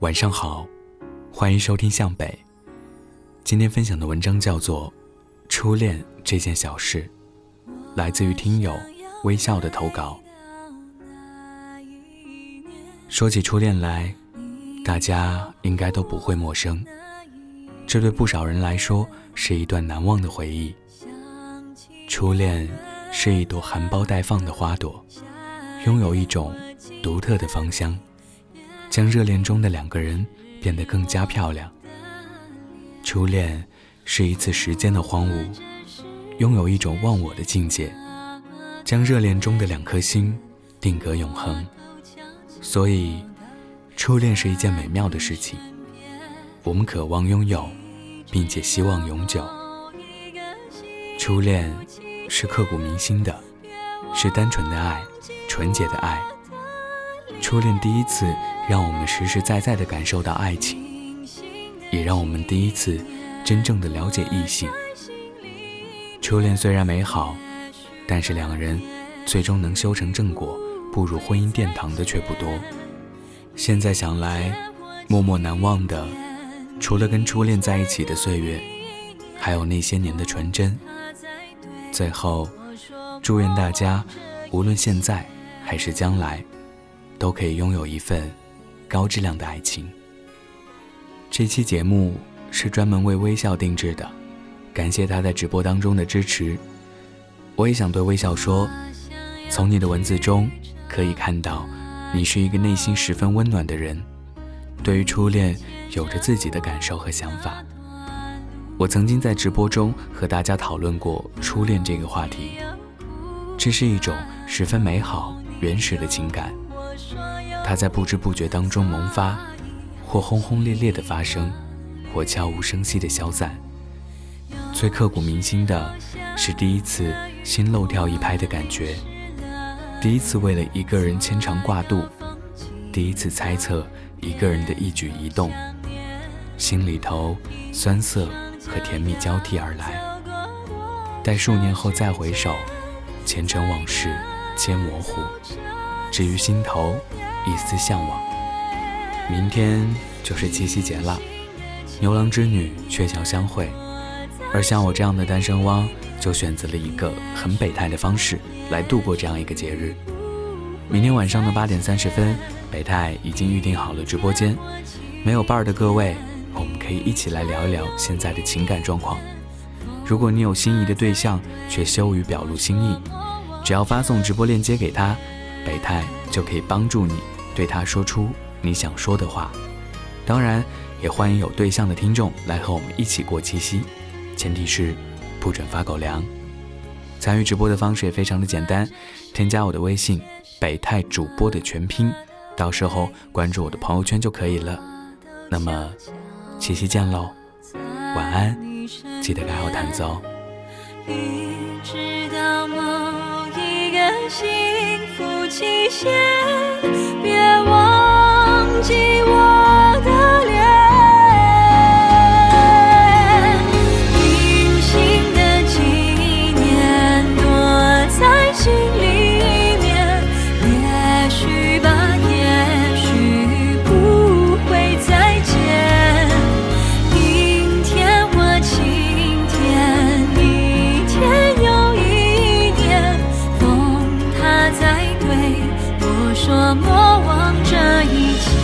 晚上好，欢迎收听向北。今天分享的文章叫做《初恋这件小事》，来自于听友微笑的投稿。说起初恋来，大家应该都不会陌生。这对不少人来说是一段难忘的回忆。初恋是一朵含苞待放的花朵，拥有一种独特的芳香。将热恋中的两个人变得更加漂亮。初恋是一次时间的荒芜，拥有一种忘我的境界，将热恋中的两颗心定格永恒。所以，初恋是一件美妙的事情。我们渴望拥有，并且希望永久。初恋是刻骨铭心的，是单纯的爱，纯洁的爱。初恋第一次让我们实实在在地感受到爱情，也让我们第一次真正的了解异性。初恋虽然美好，但是两人最终能修成正果，步入婚姻殿堂的却不多。现在想来，默默难忘的，除了跟初恋在一起的岁月，还有那些年的纯真。最后，祝愿大家，无论现在还是将来。都可以拥有一份高质量的爱情。这期节目是专门为微笑定制的，感谢他在直播当中的支持。我也想对微笑说，从你的文字中可以看到，你是一个内心十分温暖的人，对于初恋有着自己的感受和想法。我曾经在直播中和大家讨论过初恋这个话题，这是一种十分美好、原始的情感。它在不知不觉当中萌发，或轰轰烈烈的发生，或悄无声息的消散。最刻骨铭心的是第一次心漏跳一拍的感觉，第一次为了一个人牵肠挂肚，第一次猜测一个人的一举一动，心里头酸涩和甜蜜交替而来。待数年后再回首，前尘往事皆模糊，至于心头。一丝向往。明天就是七夕节了，牛郎织女鹊桥相会，而像我这样的单身汪，就选择了一个很北泰的方式来度过这样一个节日。明天晚上的八点三十分，北泰已经预定好了直播间，没有伴儿的各位，我们可以一起来聊一聊现在的情感状况。如果你有心仪的对象，却羞于表露心意，只要发送直播链接给他，北泰就可以帮助你。对他说出你想说的话，当然也欢迎有对象的听众来和我们一起过七夕，前提是不准发狗粮。参与直播的方式也非常的简单，添加我的微信北泰主播的全拼，到时候关注我的朋友圈就可以了。那么七夕见喽，晚安，记得盖好毯子哦。一直到某一个幸福期限。说莫忘这一切。